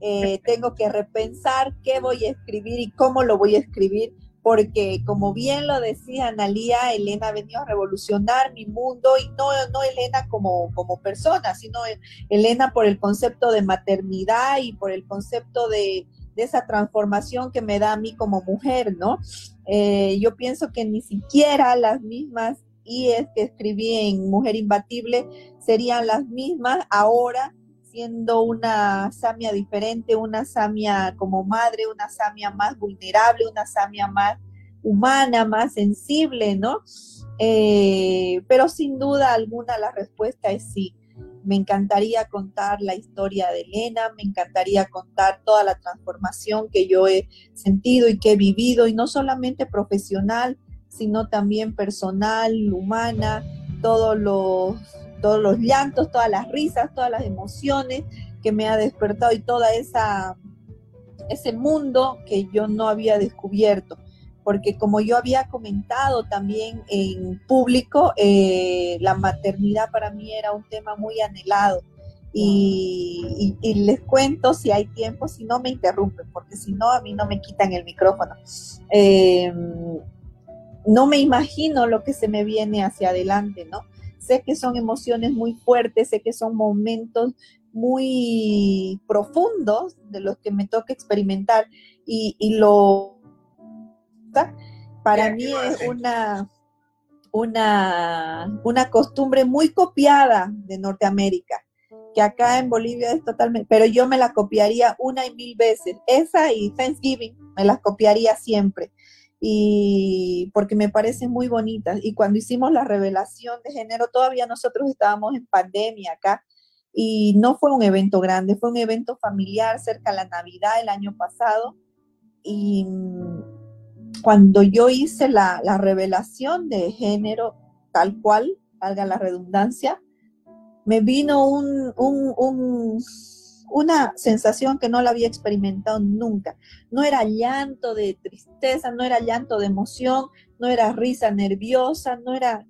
eh, tengo que repensar qué voy a escribir y cómo lo voy a escribir, porque como bien lo decía Analía, Elena ha venido a revolucionar mi mundo y no, no Elena como, como persona, sino Elena por el concepto de maternidad y por el concepto de, esa transformación que me da a mí como mujer, ¿no? Eh, yo pienso que ni siquiera las mismas IES que escribí en Mujer Imbatible serían las mismas ahora siendo una Samia diferente, una Samia como madre, una Samia más vulnerable, una Samia más humana, más sensible, ¿no? Eh, pero sin duda alguna la respuesta es sí. Me encantaría contar la historia de Elena, me encantaría contar toda la transformación que yo he sentido y que he vivido, y no solamente profesional, sino también personal, humana, todos los todos los llantos, todas las risas, todas las emociones que me ha despertado y toda esa ese mundo que yo no había descubierto. Porque como yo había comentado también en público, eh, la maternidad para mí era un tema muy anhelado. Y, les cuento si hay tiempo, si no me interrumpen, porque si no, a mí no me quitan el micrófono. Em, no me imagino lo que se me viene hacia adelante, ¿no? Sé que son emociones muy fuertes, sé que son momentos muy profundos de los que me toca experimentar y, lo para mí es una, una, una costumbre muy copiada de Norteamérica, que acá en Bolivia es totalmente, pero yo me la copiaría una y mil veces. Esa y Thanksgiving me las copiaría siempre y porque me parecen muy bonitas. Y cuando hicimos la revelación de género, todavía nosotros estábamos en pandemia acá y no fue un evento grande, fue un evento familiar cerca de la Navidad el año pasado. Y cuando yo hice la, la revelación de género tal cual, valga la redundancia, me vino un, un, un una sensación que no la había experimentado nunca. No era llanto de tristeza, no era llanto de emoción, no era risa nerviosa, no era,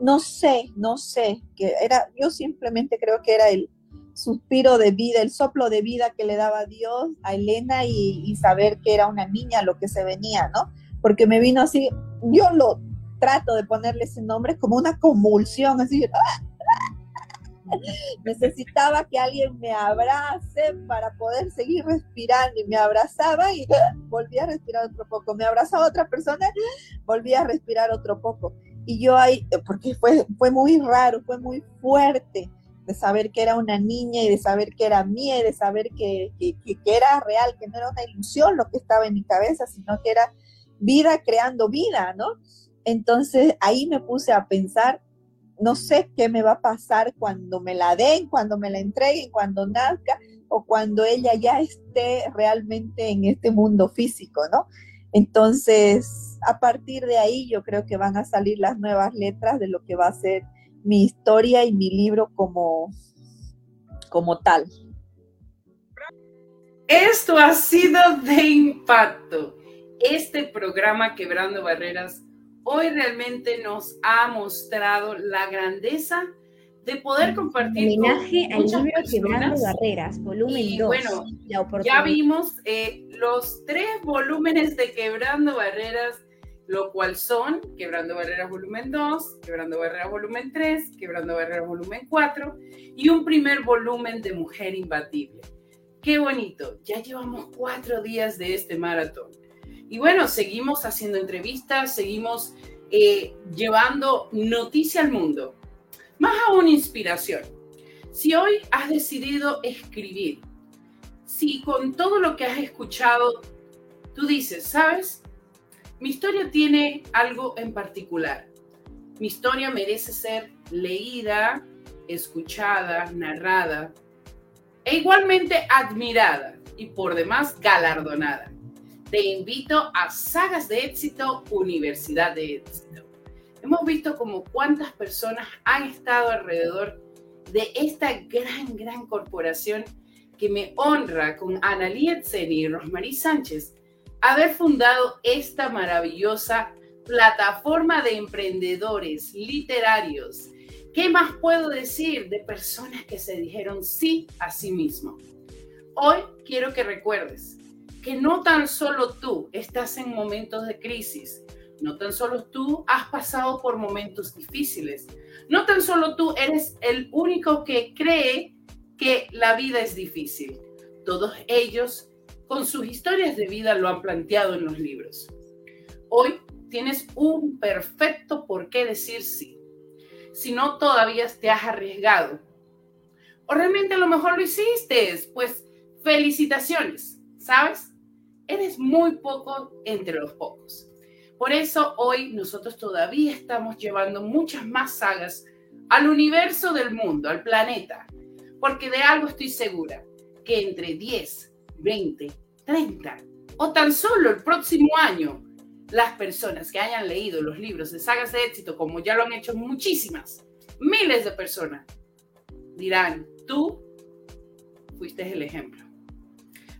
no, sé, no sé, que era, yo simplemente creo que era el suspiro de vida, el soplo de vida que le daba Dios a Elena y, saber que era una niña lo que se venía, ¿no? Porque me vino así, yo lo trato de ponerle ese nombre como una convulsión, así, ¡ah! necesitaba que alguien me abrace para poder seguir respirando y me abrazaba y volvía a respirar otro poco, me abrazaba otra persona, volvía a respirar otro poco. Y yo ahí, porque fue, fue muy raro, fue muy fuerte de saber que era una niña y de saber que era mía y de saber que, que, que era real, que no era una ilusión lo que estaba en mi cabeza, sino que era vida creando vida, ¿no? Entonces ahí me puse a pensar no sé qué me va a pasar cuando me la den, cuando me la entreguen, cuando nazca o cuando ella ya esté realmente en este mundo físico, ¿no? Entonces, a partir de ahí yo creo que van a salir las nuevas letras de lo que va a ser mi historia y mi libro como, como tal. Esto ha sido de impacto. Este programa Quebrando Barreras hoy realmente nos ha mostrado la grandeza de poder compartir. Homenaje al libro Quebrando Barreras, volumen 2. Bueno, ya vimos eh, los tres volúmenes de Quebrando Barreras, lo cual son Quebrando Barreras volumen 2, Quebrando Barreras volumen 3, Quebrando Barreras volumen 4 y un primer volumen de Mujer Imbatible. Qué bonito, ya llevamos cuatro días de este maratón. Y bueno, seguimos haciendo entrevistas, seguimos eh, llevando noticia al mundo. Más aún inspiración. Si hoy has decidido escribir, si con todo lo que has escuchado, tú dices, ¿sabes? Mi historia tiene algo en particular. Mi historia merece ser leída, escuchada, narrada e igualmente admirada y por demás galardonada. Te invito a Sagas de Éxito, Universidad de Éxito. Hemos visto como cuántas personas han estado alrededor de esta gran, gran corporación que me honra con Analí Etzeni y Rosmarie Sánchez haber fundado esta maravillosa plataforma de emprendedores literarios ¿Qué más puedo decir de personas que se dijeron sí a sí mismo? Hoy quiero que recuerdes que no tan solo tú estás en momentos de crisis, no tan solo tú has pasado por momentos difíciles, no tan solo tú eres el único que cree que la vida es difícil. Todos ellos con sus historias de vida lo han planteado en los libros. Hoy tienes un perfecto por qué decir sí si no todavía te has arriesgado. O realmente a lo mejor lo hiciste, pues felicitaciones, ¿sabes? Eres muy poco entre los pocos. Por eso hoy nosotros todavía estamos llevando muchas más sagas al universo del mundo, al planeta, porque de algo estoy segura, que entre 10, 20, 30 o tan solo el próximo año las personas que hayan leído los libros de sagas de éxito, como ya lo han hecho muchísimas, miles de personas, dirán, tú fuiste el ejemplo.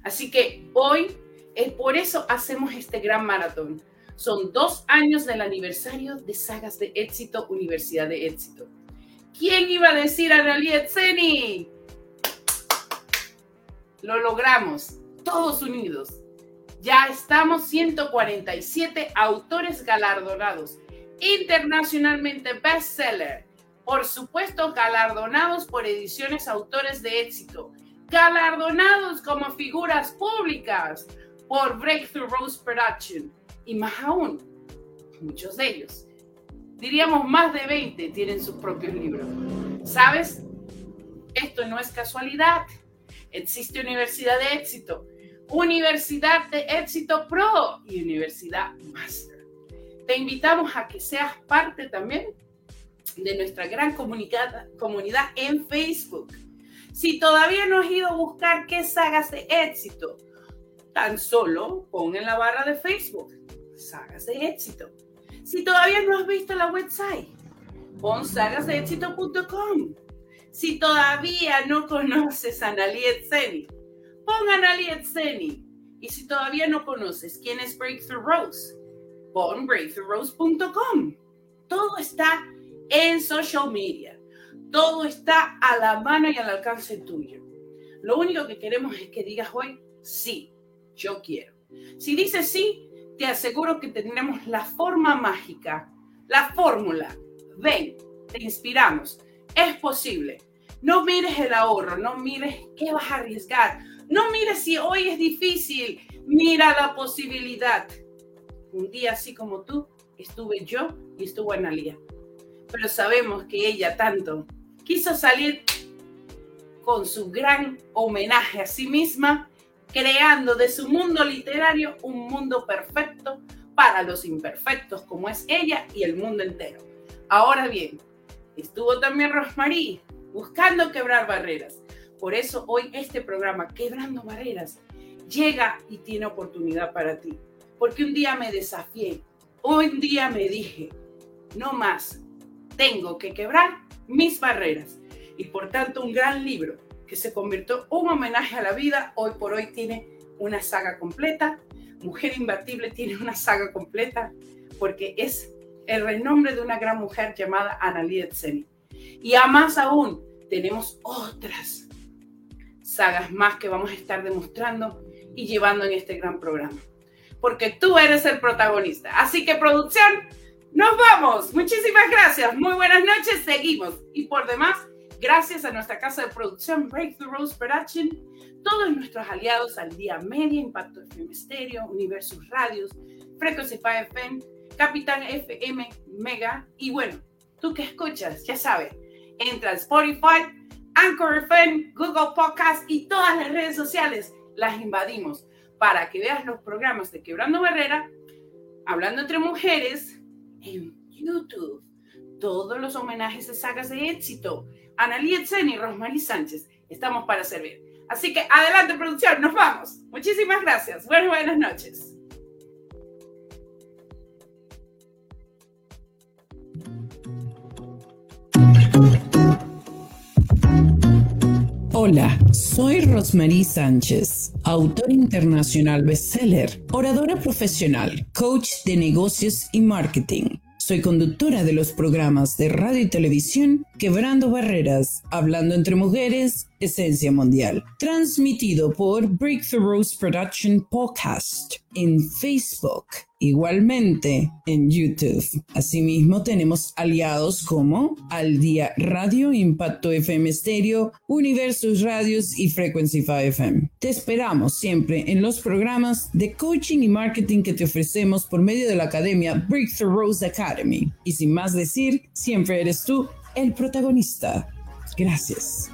Así que hoy, es por eso hacemos este gran maratón. Son dos años del aniversario de Sagas de Éxito, Universidad de Éxito. ¿Quién iba a decir a Raliet Seni? Lo logramos, todos unidos. Ya estamos 147 autores galardonados, internacionalmente bestseller, por supuesto galardonados por ediciones autores de éxito, galardonados como figuras públicas por Breakthrough Rose Production y más aún, muchos de ellos, diríamos más de 20 tienen sus propios libros. ¿Sabes? Esto no es casualidad. Existe Universidad de Éxito Universidad de Éxito Pro y Universidad Master. Te invitamos a que seas parte también de nuestra gran comunidad, comunidad en Facebook. Si todavía no has ido a buscar qué sagas de éxito, tan solo pon en la barra de Facebook sagas de éxito. Si todavía no has visto la website, pon sagasdeéxito.com. Si todavía no conoces a Naliet Zeni, pongan a Seni. Y si todavía no conoces quién es Breakthrough Rose, pon breakthroughrose.com. Todo está en social media. Todo está a la mano y al alcance tuyo. Lo único que queremos es que digas hoy, sí, yo quiero. Si dices sí, te aseguro que tendremos la forma mágica, la fórmula. Ven, te inspiramos. Es posible. No mires el ahorro, no mires qué vas a arriesgar, no mires si hoy es difícil, mira la posibilidad. Un día así como tú, estuve yo y estuvo Analia. Pero sabemos que ella tanto quiso salir con su gran homenaje a sí misma, creando de su mundo literario un mundo perfecto para los imperfectos como es ella y el mundo entero. Ahora bien, estuvo también Rosmarie buscando quebrar barreras por eso hoy este programa, Quebrando Barreras, llega y tiene oportunidad para ti. Porque un día me desafié, un día me dije, no más, tengo que quebrar mis barreras. Y por tanto un gran libro se convirtió un homenaje a la vida, hoy por hoy tiene una saga completa. Mujer Imbatible tiene una saga completa porque es el renombre de una gran mujer llamada Analia Tseni. Y a más aún, tenemos otras sagas más que vamos a estar demostrando y llevando en este gran programa. Porque tú eres el protagonista. Así que producción, nos vamos. Muchísimas gracias. Muy buenas noches. Seguimos. Y por demás, gracias a nuestra casa de producción Breakthrough Rose Production, todos nuestros aliados al Día Media, Impacto FM Stereo, Universus Radios, Frequency FM, Capitán FM, Mega. Y bueno, tú que escuchas, ya sabes, entra Spotify, Anchor FM, Google Podcast y todas las redes sociales las invadimos para que veas los programas de Quebrando Barrera, Hablando entre Mujeres en YouTube. Todos los homenajes de sagas de éxito. Analí Etzen y Rosmarie Sánchez. Estamos para servir. Así que adelante, producción, nos vamos. Muchísimas gracias. Buenas, buenas noches. Hola, soy Rosmarie Sánchez, autor internacional bestseller, oradora profesional, coach de negocios y marketing. Soy conductora de los programas de radio y televisión Quebrando Barreras, Hablando entre Mujeres, Esencia Mundial, transmitido por Breakthrough Rose Production Podcast en Facebook, igualmente en YouTube. Asimismo, tenemos aliados como Al Día Radio, Impacto FM Stereo, Universos Radios y Frequency 5 FM. Te esperamos siempre en los programas de coaching y marketing que te ofrecemos por medio de la academia Breakthrough Rose Academy. Y sin más decir, siempre eres tú el protagonista. Gracias.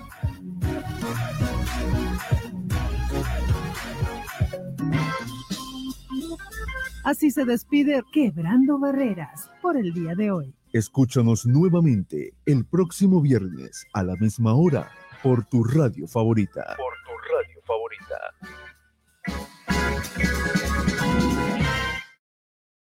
Así se despide Quebrando Barreras por el día de hoy. Escúchanos nuevamente el próximo viernes a la misma hora por tu radio favorita. Por tu radio favorita.